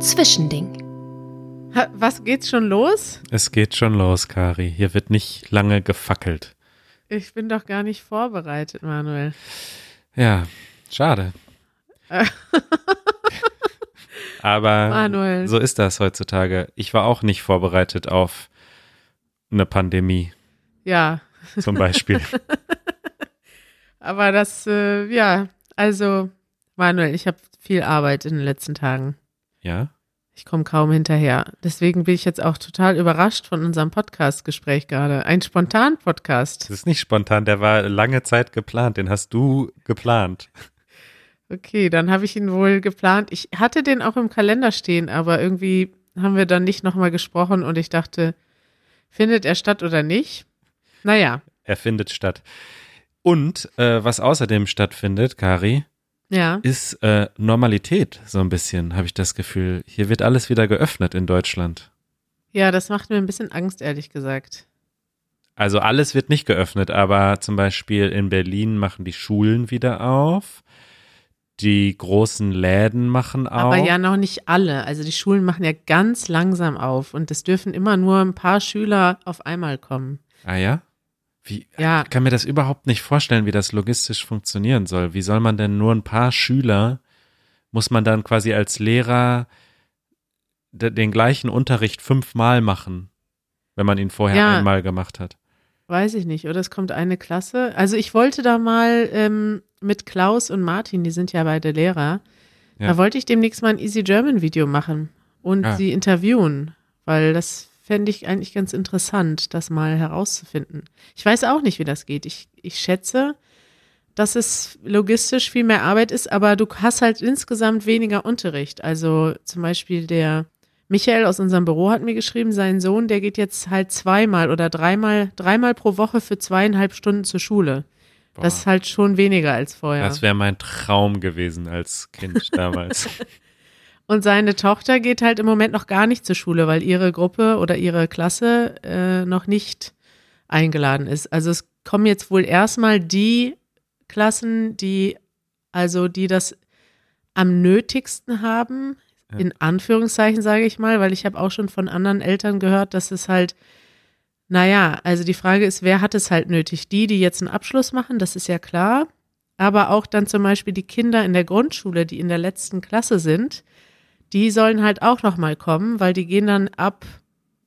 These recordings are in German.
Zwischending. Was geht's schon los? Es geht schon los, Kari. Hier wird nicht lange gefackelt. Ich bin doch gar nicht vorbereitet, Manuel. Ja, schade. Aber Manuel. so ist das heutzutage. Ich war auch nicht vorbereitet auf eine Pandemie Ja, zum Beispiel. aber das, äh, ja, also, Manuel, ich habe viel Arbeit in den letzten Tagen. ja? Ich komme kaum hinterher. Deswegen bin ich jetzt auch total überrascht von unserem Podcast-Gespräch gerade. Ein Spontan-Podcast. Das ist nicht spontan, der war lange Zeit geplant. Den hast du geplant. Okay, dann habe ich ihn wohl geplant. Ich hatte den auch im Kalender stehen, aber irgendwie haben wir dann nicht nochmal gesprochen und ich dachte, findet er statt oder nicht? Naja, Er findet statt. Und äh, was außerdem stattfindet, Kari, ja. ist äh, Normalität so ein bisschen, habe ich das Gefühl. Hier wird alles wieder geöffnet in Deutschland. Ja, das macht mir ein bisschen Angst, ehrlich gesagt. Also alles wird nicht geöffnet, aber zum Beispiel in Berlin machen die Schulen wieder auf. Die großen Läden machen auf. Aber ja noch nicht alle. Also die Schulen machen ja ganz langsam auf und es dürfen immer nur ein paar Schüler auf einmal kommen. Ah ja? Wie, Ja. Ich kann mir das überhaupt nicht vorstellen, wie das logistisch funktionieren soll. Wie soll man denn nur ein paar Schüler, muss man dann quasi als Lehrer de- den gleichen Unterricht fünfmal machen, wenn man ihn vorher Ja. einmal gemacht hat? Weiß ich nicht, oder es kommt eine Klasse. Also ich wollte da mal ähm, mit Klaus und Martin, die sind ja beide Lehrer, Ja. da wollte ich demnächst mal ein Easy German Video machen und Ah. sie interviewen, weil das fände ich eigentlich ganz interessant, das mal herauszufinden. Ich weiß auch nicht, wie das geht. Ich, ich schätze, dass es logistisch viel mehr Arbeit ist, aber du hast halt insgesamt weniger Unterricht. Also zum Beispiel der Michael aus unserem Büro hat mir geschrieben, sein Sohn, der geht jetzt halt zweimal oder dreimal, dreimal pro Woche für zweieinhalb Stunden zur Schule. Das ist halt schon weniger als vorher. Das wäre mein Traum gewesen als Kind damals. Und seine Tochter geht halt im Moment noch gar nicht zur Schule, weil ihre Gruppe oder ihre Klasse äh, noch nicht eingeladen ist. Also es kommen jetzt wohl erstmal die Klassen, die also die das am nötigsten haben, Ja. in Anführungszeichen sage ich mal, weil ich habe auch schon von anderen Eltern gehört, dass es halt, naja, also die Frage ist, wer hat es halt nötig? Die, die jetzt einen Abschluss machen, das ist ja klar, aber auch dann zum Beispiel die Kinder in der Grundschule, die in der letzten Klasse sind, die sollen halt auch noch mal kommen, weil die gehen dann ab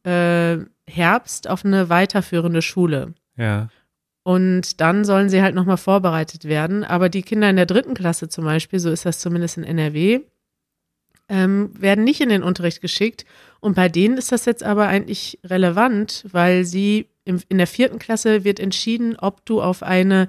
äh, Herbst auf eine weiterführende Schule. ja. Und dann sollen sie halt nochmal vorbereitet werden. Aber die Kinder in der dritten Klasse zum Beispiel, so ist das zumindest in NRW, ähm, werden nicht in den Unterricht geschickt. Und bei denen ist das jetzt aber eigentlich relevant, weil sie im, in der vierten Klasse wird entschieden, ob du auf eine,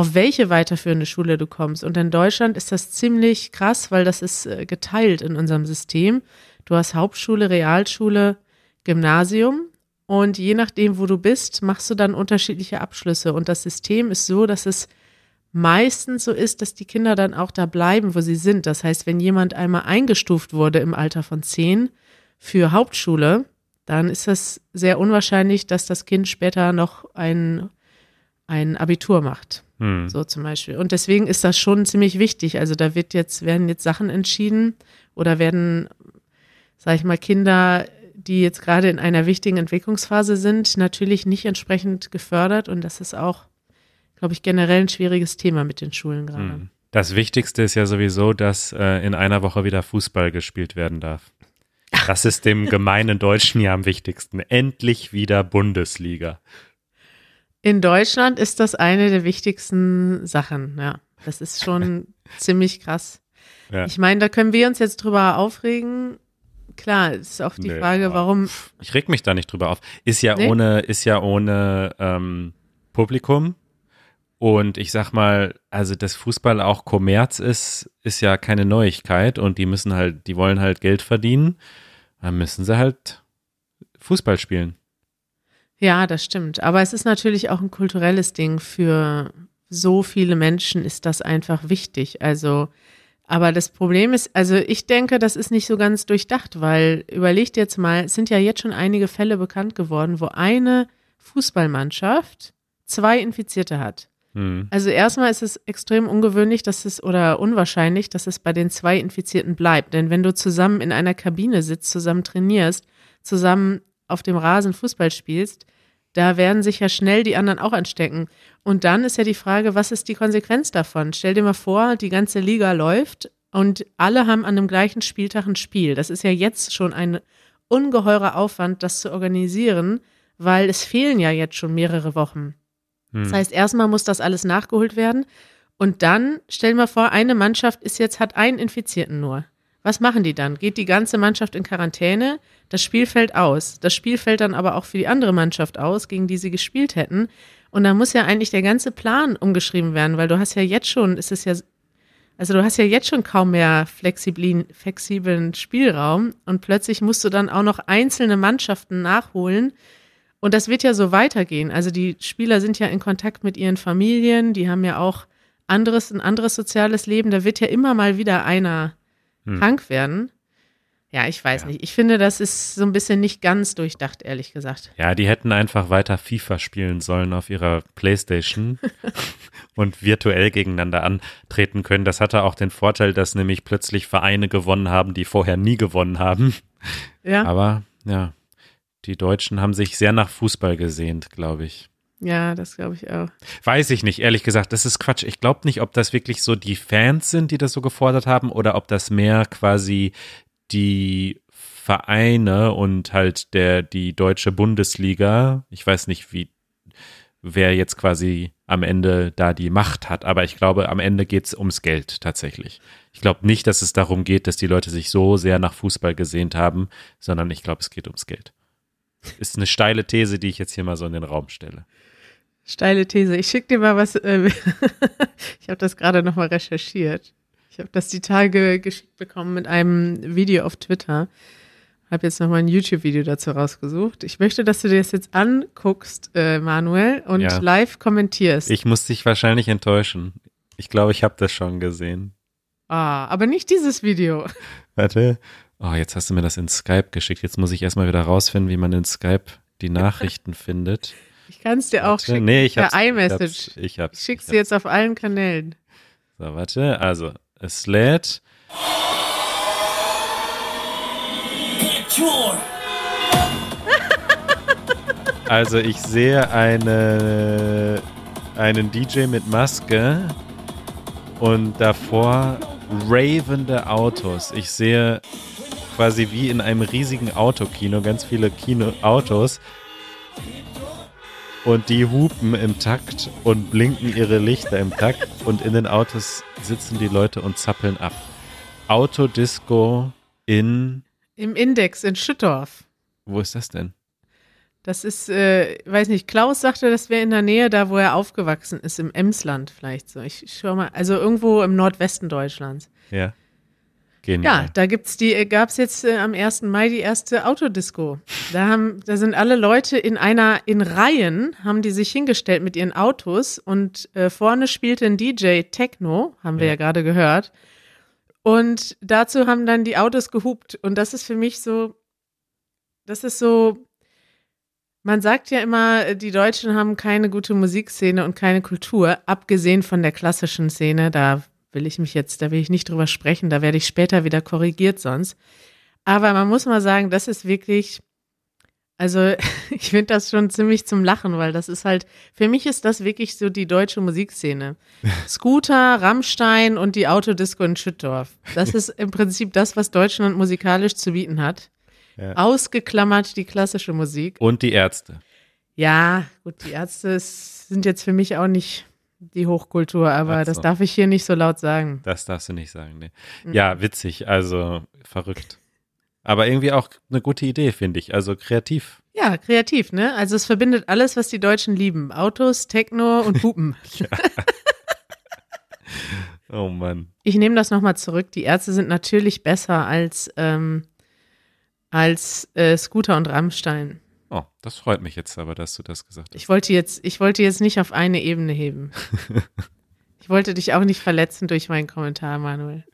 auf welche weiterführende Schule du kommst. Und in Deutschland ist das ziemlich krass, weil das ist äh, geteilt in unserem System. Du hast Hauptschule, Realschule, Gymnasium. Und je nachdem, wo du bist, machst du dann unterschiedliche Abschlüsse. Und das System ist so, dass es meistens so ist, dass die Kinder dann auch da bleiben, wo sie sind. Das heißt, wenn jemand einmal eingestuft wurde im Alter von zehn für Hauptschule, dann ist das sehr unwahrscheinlich, dass das Kind später noch ein, ein Abitur macht. Hm. So zum Beispiel. Und deswegen ist das schon ziemlich wichtig. Also da wird jetzt, werden jetzt Sachen entschieden oder werden, sag ich mal, Kinder, die jetzt gerade in einer wichtigen Entwicklungsphase sind, natürlich nicht entsprechend gefördert. Und das ist auch, glaube ich, generell ein schwieriges Thema mit den Schulen gerade. Hm. Das Wichtigste ist ja sowieso, dass äh, in einer Woche wieder Fußball gespielt werden darf. Das ist dem gemeinen Deutschen ja am wichtigsten. Endlich wieder Bundesliga. In Deutschland ist das eine der wichtigsten Sachen, ja. Das ist schon ziemlich krass. Ja. Ich meine, da können wir uns jetzt drüber aufregen. Klar, ist auch die Nee, Frage, warum. Ich reg mich da nicht drüber auf. Ist ja Nee? ohne, ist ja ohne ähm, Publikum. Und ich sag mal, also dass Fußball auch Kommerz ist, ist ja keine Neuigkeit. Und die müssen halt, die wollen halt Geld verdienen. Dann müssen sie halt Fußball spielen. Ja, das stimmt. Aber es ist natürlich auch ein kulturelles Ding. Für so viele Menschen ist das einfach wichtig. Also, aber das Problem ist, also ich denke, das ist nicht so ganz durchdacht, weil überlegt jetzt mal, es sind ja jetzt schon einige Fälle bekannt geworden, wo eine Fußballmannschaft zwei Infizierte hat. Hm. Also erstmal ist es extrem ungewöhnlich, dass es oder unwahrscheinlich, dass es bei den zwei Infizierten bleibt. Denn wenn du zusammen in einer Kabine sitzt, zusammen trainierst, zusammen auf dem Rasen Fußball spielst, da werden sich ja schnell die anderen auch anstecken. Und dann ist ja die Frage, was ist die Konsequenz davon? Stell dir mal vor, die ganze Liga läuft und alle haben an dem gleichen Spieltag ein Spiel. Das ist ja jetzt schon ein ungeheurer Aufwand, das zu organisieren, weil es fehlen ja jetzt schon mehrere Wochen. Hm. Das heißt, erstmal muss das alles nachgeholt werden. Und dann, stell dir mal vor, eine Mannschaft ist jetzt, hat einen Infizierten nur. Was machen die dann? Geht die ganze Mannschaft in Quarantäne? Das Spiel fällt aus. Das Spiel fällt dann aber auch für die andere Mannschaft aus, gegen die sie gespielt hätten. Und da muss ja eigentlich der ganze Plan umgeschrieben werden, weil du hast ja jetzt schon, ist es ja, also du hast ja jetzt schon kaum mehr flexiblen, flexiblen Spielraum und plötzlich musst du dann auch noch einzelne Mannschaften nachholen. Und das wird ja so weitergehen. Also die Spieler sind ja in Kontakt mit ihren Familien, die haben ja auch anderes, ein anderes soziales Leben. Da wird ja immer mal wieder einer Hm. krank werden. Ja, ich weiß Ja. nicht. Ich finde, das ist so ein bisschen nicht ganz durchdacht, ehrlich gesagt. Ja, die hätten einfach weiter FIFA spielen sollen auf ihrer Playstation und virtuell gegeneinander antreten können. Das hatte auch den Vorteil, dass nämlich plötzlich Vereine gewonnen haben, die vorher nie gewonnen haben. Ja, Aber ja, die Deutschen haben sich sehr nach Fußball gesehnt, glaube ich. Ja, das glaube ich auch. Weiß ich nicht, ehrlich gesagt. Das ist Quatsch. Ich glaube nicht, ob das wirklich so die Fans sind, die das so gefordert haben, oder ob das mehr quasi die Vereine und halt der, die deutsche Bundesliga, ich weiß nicht, wie, wer jetzt quasi am Ende da die Macht hat, aber ich glaube, am Ende geht es ums Geld tatsächlich. Ich glaube nicht, dass es darum geht, dass die Leute sich so sehr nach Fußball gesehnt haben, sondern ich glaube, es geht ums Geld. Ist eine steile These, die ich jetzt hier mal so in den Raum stelle. Steile These. Ich schicke dir mal was. Äh, ich habe das gerade nochmal recherchiert. Ich habe das die Tage geschickt bekommen mit einem Video auf Twitter. Habe jetzt nochmal ein YouTube-Video dazu rausgesucht. Ich möchte, dass du dir das jetzt anguckst, äh, Manuel, und Ja. live kommentierst. Ich muss dich wahrscheinlich enttäuschen. Ich glaube, ich habe das schon gesehen. ah, aber nicht dieses Video. Warte. Oh, jetzt hast du mir das in Skype geschickt. Jetzt muss ich erstmal wieder rausfinden, wie man in Skype die Nachrichten findet. Ich kann es dir auch Warte. schicken. Nee, ich hab's. iMessage. Ich hab's. Ich hab's. Ich schick's dir jetzt auf allen Kanälen. So, warte. Also, es lädt. Also, ich sehe eine, einen DJ mit Maske und davor ravende Autos. Ich sehe quasi wie in einem riesigen Autokino ganz viele Kinoautos und die hupen im Takt und blinken ihre Lichter im Takt und in den Autos sitzen die Leute und zappeln ab. Autodisco in Im Index in Schüttorf. wo ist das denn? Das ist, äh, weiß nicht, Klaus sagte, das wäre in der Nähe da, wo er aufgewachsen ist, im Emsland vielleicht so. Ich schau mal, also irgendwo im Nordwesten Deutschlands. Ja. Ja, Genial. da gibt's die, äh, gab's jetzt äh, am 1. Mai die erste Autodisco. Da haben, da sind alle Leute in einer, in Reihen, haben die sich hingestellt mit ihren Autos und äh, vorne spielte ein DJ Techno, haben wir Ja. ja, gerade gehört. Und dazu haben dann die Autos gehupt. Und das ist für mich so, das ist so, man sagt ja immer, die Deutschen haben keine gute Musikszene und keine Kultur, abgesehen von der klassischen Szene. Da will ich mich jetzt, da will ich nicht drüber sprechen, da werde ich später wieder korrigiert sonst. Aber man muss mal sagen, das ist wirklich, also ich finde das schon ziemlich zum Lachen, weil das ist halt, für mich ist das wirklich so die deutsche Musikszene. Scooter, Rammstein und die Autodisco in Schüttorf. Das ist im Prinzip das, was Deutschland musikalisch zu bieten hat. Ja. Ausgeklammert die klassische Musik. Und die Ärzte. Ja, gut, die Ärzte sind jetzt für mich auch nicht die Hochkultur, aber Ach das darf ich hier nicht so laut sagen. Das darfst du nicht sagen. Mhm. Ja, witzig, also verrückt. Aber irgendwie auch eine gute Idee, finde ich. Also kreativ. Ja, kreativ, ne? Also es verbindet alles, was die Deutschen lieben. Autos, Techno und Hupen. Oh Mann. ich nehme das nochmal zurück. Die Ärzte sind natürlich besser als, ähm, als äh, Scooter und Rammstein. Oh, das freut mich jetzt aber, dass du das gesagt hast. Ich wollte jetzt, ich wollte jetzt nicht auf eine Ebene heben. ich wollte dich auch nicht verletzen durch meinen Kommentar, Manuel.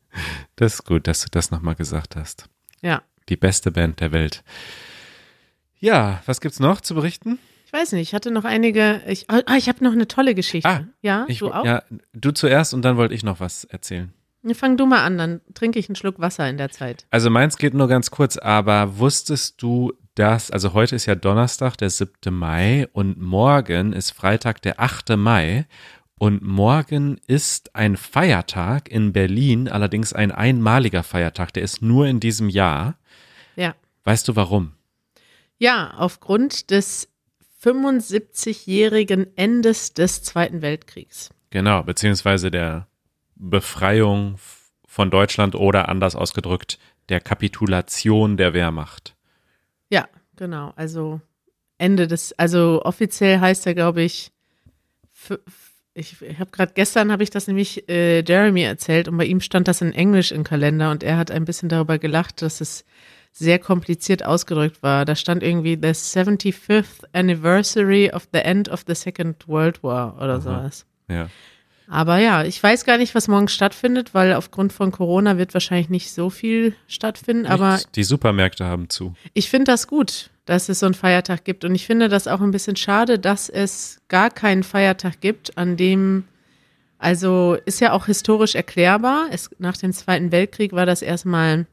Das ist gut, dass du das nochmal gesagt hast. Ja. Die beste Band der Welt. Ja, was gibt's noch zu berichten? Ich weiß nicht, ich hatte noch einige. Ich, ah, ich habe noch eine tolle Geschichte. Ah, ja, Ich, du auch? ja, du zuerst und dann wollte ich noch was erzählen. Fang du mal an, dann trinke ich einen Schluck Wasser in der Zeit. Also meins geht nur ganz kurz, aber wusstest du, dass, also heute ist ja Donnerstag, der 7. Mai und morgen ist Freitag, der 8. Mai und morgen ist ein Feiertag in Berlin, allerdings ein einmaliger Feiertag, der ist nur in diesem Jahr. Ja. Weißt du warum? Ja, aufgrund des 75-jährigen Endes des Zweiten Weltkriegs. Genau, beziehungsweise der Befreiung von Deutschland oder anders ausgedrückt, der Kapitulation der Wehrmacht. Ja, genau. Also Ende des, also offiziell heißt er, glaube ich, ich, ich habe gerade gestern habe ich das nämlich äh, Jeremy erzählt und bei ihm stand das in Englisch im Kalender und er hat ein bisschen darüber gelacht, dass es sehr kompliziert ausgedrückt war. Da stand irgendwie the 75th anniversary of the end of the Second World War oder sowas. Ja. Aber ja, ich weiß gar nicht, was morgen stattfindet, weil aufgrund von Corona wird wahrscheinlich nicht so viel stattfinden. Aber die Supermärkte haben zu. ich finde das gut, dass es so einen Feiertag gibt. Und ich finde das auch ein bisschen schade, dass es gar keinen Feiertag gibt, an dem, also ist ja auch historisch erklärbar. Es, nach dem Zweiten Weltkrieg war das erstmal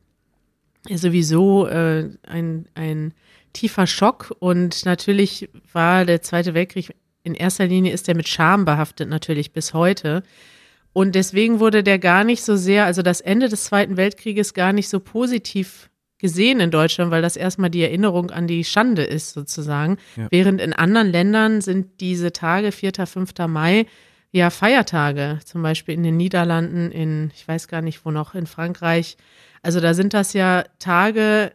sowieso äh, ein, ein tiefer Schock. Und natürlich war der Zweite Weltkrieg in erster Linie ist der mit Scham behaftet, natürlich bis heute. Und deswegen wurde der gar nicht so sehr, also das Ende des Zweiten Weltkrieges gar nicht so positiv gesehen in Deutschland, weil das erstmal die Erinnerung an die Schande ist, sozusagen. Ja. Während in anderen Ländern sind diese Tage, 4., 5. Mai, ja Feiertage, zum Beispiel in den Niederlanden, in, ich weiß gar nicht wo noch, in Frankreich. Also da sind das ja Tage,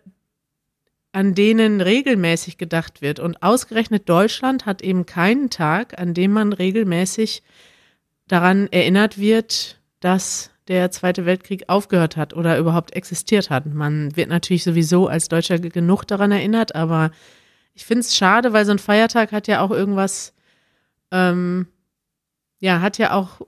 an denen regelmäßig gedacht wird. Und ausgerechnet Deutschland hat eben keinen Tag, an dem man regelmäßig daran erinnert wird, dass der Zweite Weltkrieg aufgehört hat oder überhaupt existiert hat. Man wird natürlich sowieso als Deutscher ge- genug daran erinnert, aber ich finde es schade, weil so ein Feiertag hat ja auch irgendwas, ähm, ja, hat ja auch,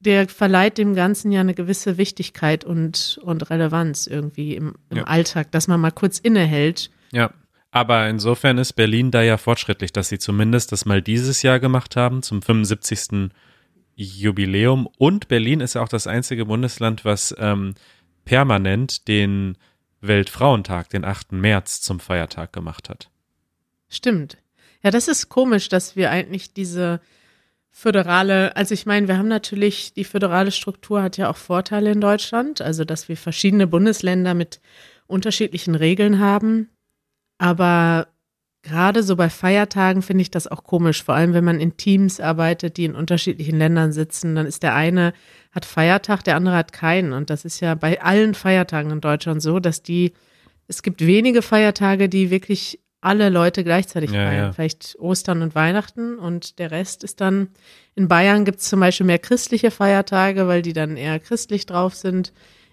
der verleiht dem Ganzen ja eine gewisse Wichtigkeit und, und Relevanz irgendwie im, im Ja. Alltag, dass man mal kurz innehält. Ja. Aber insofern ist Berlin da ja fortschrittlich, dass sie zumindest das mal dieses Jahr gemacht haben, zum 75. Jubiläum. Und Berlin ist ja auch das einzige Bundesland, was ähm, permanent den Weltfrauentag, den 8. März, zum Feiertag gemacht hat. Stimmt. Ja, das ist komisch, dass wir eigentlich diese föderale, also ich meine, wir haben natürlich, die föderale Struktur hat ja auch Vorteile in Deutschland, also dass wir verschiedene Bundesländer mit unterschiedlichen Regeln haben. Aber gerade so bei Feiertagen finde ich das auch komisch, vor allem wenn man in Teams arbeitet, die in unterschiedlichen Ländern sitzen, dann ist der eine hat Feiertag, der andere hat keinen. Und das ist ja bei allen Feiertagen in Deutschland so, dass die, es gibt wenige Feiertage, die wirklich alle Leute gleichzeitig Ja, feiern. ja. Vielleicht Ostern und Weihnachten und der Rest ist dann, in Bayern gibt es zum Beispiel mehr christliche Feiertage, weil die dann eher christlich drauf sind.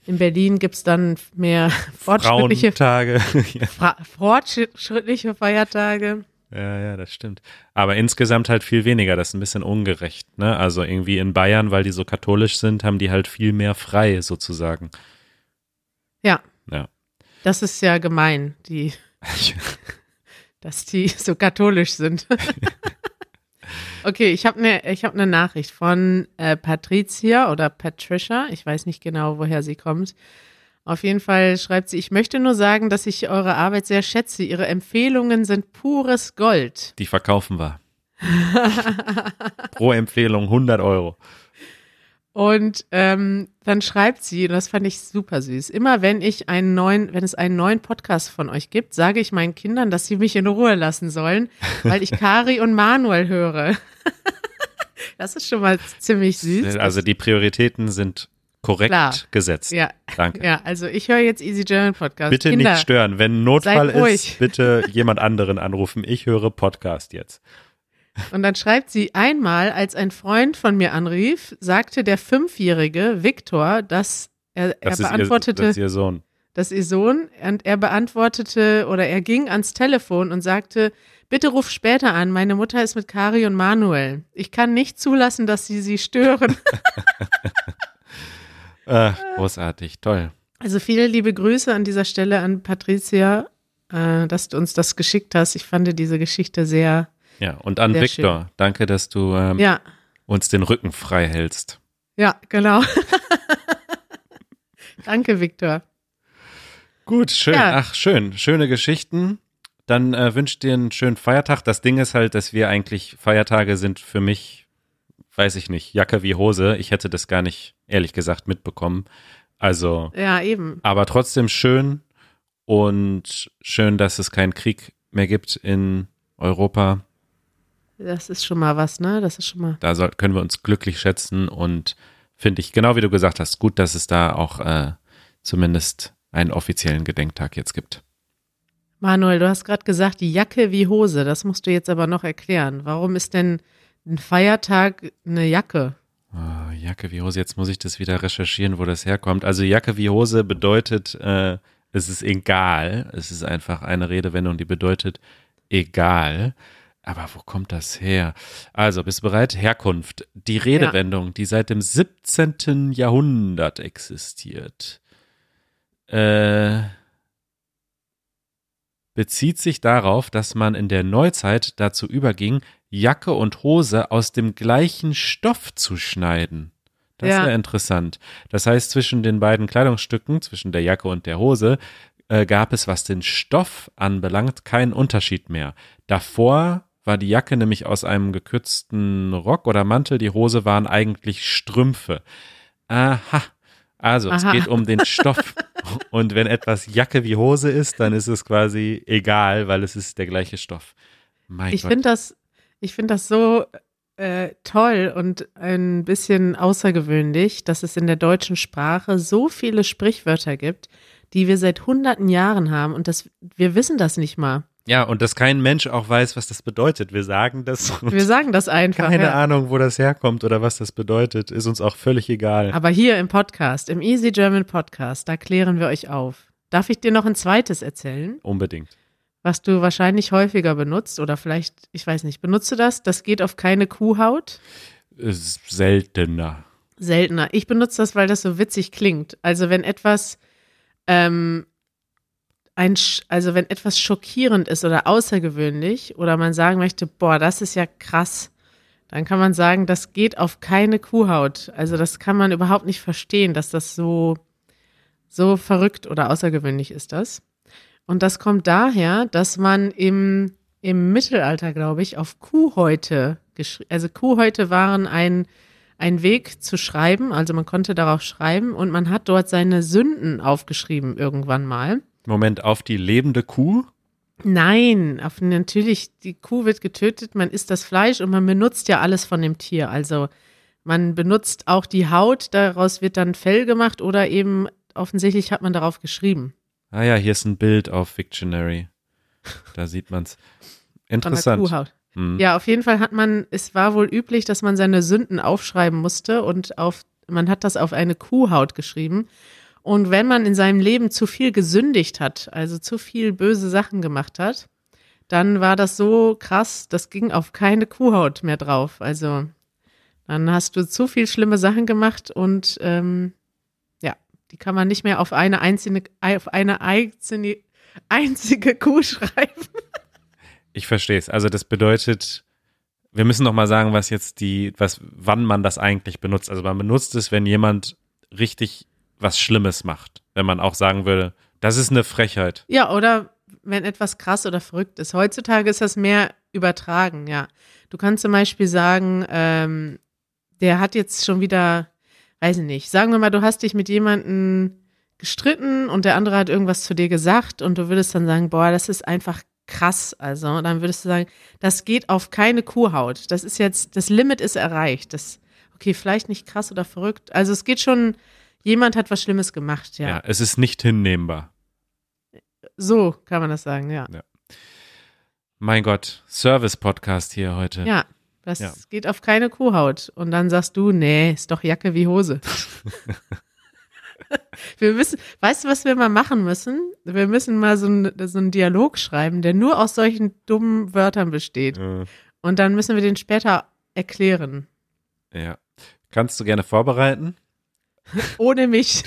In Berlin gibt es dann mehr fortschrittliche, ja. Fra fortschrittliche Feiertage. ja, ja, das stimmt. Aber insgesamt halt viel weniger. Das ist ein bisschen ungerecht. Ne? Also irgendwie in Bayern, weil die so katholisch sind, haben die halt viel mehr frei sozusagen. Ja, Ja. das ist ja gemein, die, dass die so katholisch sind. Okay, ich habe eine hab ne Nachricht von äh, Patricia oder Patricia. Ich weiß nicht genau, woher sie kommt. Auf jeden Fall schreibt sie, ich möchte nur sagen, dass ich eure Arbeit sehr schätze. Ihre Empfehlungen sind pures Gold. Die verkaufen wir. Pro Empfehlung 100 Euro. Und ähm, dann schreibt sie, und das fand ich super süß, immer wenn ich einen neuen, wenn es einen neuen Podcast von euch gibt, sage ich meinen Kindern, dass sie mich in Ruhe lassen sollen, weil ich Kari und Manuel höre. das ist schon mal ziemlich süß. Also die Prioritäten sind korrekt Klar. gesetzt. ja, Danke. ja, also ich höre jetzt Easy German Podcast. Bitte Kinder, nicht stören. Wenn Notfall ist, bitte jemand anderen anrufen. Ich höre Podcast jetzt. Und dann schreibt sie, einmal, als ein Freund von mir anrief, sagte der Fünfjährige Viktor, dass er, er Das, ihr, beantwortete. das ist ihr Sohn. das ist ihr Sohn, und er beantwortete oder er ging ans Telefon und sagte, bitte ruf später an, meine Mutter ist mit Kari und Manuel. Ich kann nicht zulassen, dass sie sie stören. Äh, großartig, toll. Also viele liebe Grüße an dieser Stelle an Patricia, äh, dass du uns das geschickt hast. Ich fand diese Geschichte sehr, Ja, und an Sehr Viktor, danke, dass du ähm, Ja, uns den Rücken frei hältst. ja, genau. Danke, Viktor. Gut, schön. Ja. Ach, schön. Schöne Geschichten. Dann äh, wünsche dir einen schönen Feiertag. Das Ding ist halt, dass wir eigentlich Feiertage sind für mich, weiß ich nicht, Jacke wie Hose. Ich hätte das gar nicht, ehrlich gesagt, mitbekommen. Also, Ja, eben. aber trotzdem schön und schön, dass es keinen Krieg mehr gibt in Europa. Das ist schon mal was, ne? Das ist schon mal. Da soll, können wir uns glücklich schätzen und finde ich, genau wie du gesagt hast, gut, dass es da auch äh, zumindest einen offiziellen Gedenktag jetzt gibt. Manuel, du hast gerade gesagt, die Jacke wie Hose. Das musst du jetzt aber noch erklären. Warum ist denn ein Feiertag eine Jacke? Ah, Jacke wie Hose, jetzt muss ich das wieder recherchieren, wo das herkommt. Also Jacke wie Hose bedeutet, äh, es ist egal. Es ist einfach eine Redewendung, die bedeutet egal. Aber wo kommt das her? Also, bist du bereit? Herkunft. Die Redewendung, die seit dem 17. Jahrhundert existiert, äh, bezieht sich darauf, dass man in der Neuzeit dazu überging, Jacke und Hose aus dem gleichen Stoff zu schneiden. Das Ja. ist ja interessant. Das heißt, zwischen den beiden Kleidungsstücken, zwischen der Jacke und der Hose, äh, gab es, was den Stoff anbelangt, keinen Unterschied mehr. Davor war die Jacke nämlich aus einem gekürzten Rock oder Mantel, die Hose waren eigentlich Strümpfe. Aha. Also, es Aha. geht um den Stoff. Und wenn etwas Jacke wie Hose ist, dann ist es quasi egal, weil es ist der gleiche Stoff. Mein Ich finde das, ich finde das so äh, toll und ein bisschen außergewöhnlich, dass es in der deutschen Sprache so viele Sprichwörter gibt, die wir seit hunderten Jahren haben und das, wir wissen das nicht mal. Ja, und dass kein Mensch auch weiß, was das bedeutet. Wir sagen das Wir sagen das einfach. keine ja. Ahnung, wo das herkommt oder was das bedeutet, ist uns auch völlig egal. Aber hier im Podcast, im Easy German Podcast, da klären wir euch auf. Darf ich dir noch ein zweites erzählen, Unbedingt. was du wahrscheinlich häufiger benutzt oder vielleicht, ich weiß nicht, benutzt du das? Das geht auf keine Kuhhaut. Seltener. Seltener. Ich benutze das, weil das so witzig klingt. Also wenn etwas, ähm, ein, also wenn etwas schockierend ist oder außergewöhnlich oder man sagen möchte, boah, das ist ja krass, dann kann man sagen, das geht auf keine Kuhhaut. Also das kann man überhaupt nicht verstehen, dass das so, so verrückt oder außergewöhnlich ist das. Und das kommt daher, dass man im, im Mittelalter, glaube ich, auf Kuhhäute geschrieben, also Kuhhäute waren ein, ein Weg zu schreiben, also man konnte darauf schreiben und man hat dort seine Sünden aufgeschrieben irgendwann mal. Moment, auf die lebende Kuh? Nein, auf, natürlich, die Kuh wird getötet, man isst das Fleisch und man benutzt ja alles von dem Tier. Also man benutzt auch die Haut, daraus wird dann Fell gemacht oder eben offensichtlich hat man darauf geschrieben. Ah ja, hier ist ein Bild auf Victionary. Da sieht man's. Von der Interessant. Kuhhaut. Hm. Ja, auf jeden Fall hat man, es war wohl üblich, dass man seine Sünden aufschreiben musste und auf, man hat das auf eine Kuhhaut geschrieben. Und wenn man in seinem Leben zu viel gesündigt hat, also zu viel böse Sachen gemacht hat, dann war das so krass, das ging auf keine Kuhhaut mehr drauf. Also dann hast du zu viel schlimme Sachen gemacht und ähm, ja, die kann man nicht mehr auf eine einzelne, auf eine einzelne, einzige Kuh schreiben. Ich verstehe es. Also das bedeutet, wir müssen noch mal sagen, was jetzt die, was, wann man das eigentlich benutzt. Also man benutzt es, wenn jemand richtig was Schlimmes macht. Wenn man auch sagen würde, das ist eine Frechheit. Ja, oder wenn etwas krass oder verrückt ist. Heutzutage ist das mehr übertragen, ja. Du kannst zum Beispiel sagen, ähm, der hat jetzt schon wieder, weiß ich nicht, sagen wir mal, du hast dich mit jemandem gestritten und der andere hat irgendwas zu dir gesagt und du würdest dann sagen, boah, das ist einfach krass. Also, dann würdest du sagen, das geht auf keine Kuhhaut. Das ist jetzt, das Limit ist erreicht. Das, okay, vielleicht nicht krass oder verrückt. Also es geht schon, jemand hat was Schlimmes gemacht, Ja. ja. es ist nicht hinnehmbar. So kann man das sagen, ja. Mein Gott, Service-Podcast hier heute. Ja, das Ja. geht auf keine Kuhhaut. Und dann sagst du, nee, ist doch Jacke wie Hose. wir müssen, weißt du, was wir mal machen müssen? Wir müssen mal so, ein, so einen Dialog schreiben, der nur aus solchen dummen Wörtern besteht. Äh, Und dann müssen wir den später erklären. ja. Kannst du gerne vorbereiten? Ohne mich.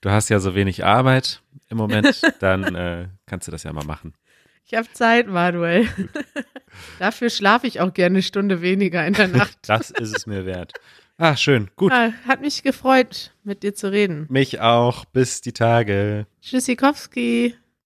Du hast ja so wenig Arbeit im Moment, dann äh, kannst du das ja mal machen. Ich habe Zeit, Manuel. Dafür schlafe ich auch gerne eine Stunde weniger in der Nacht. Das ist es mir wert. Ah, schön. Gut. Ja, hat mich gefreut, mit dir zu reden. Mich auch. Bis die Tage. Tschüssikowski.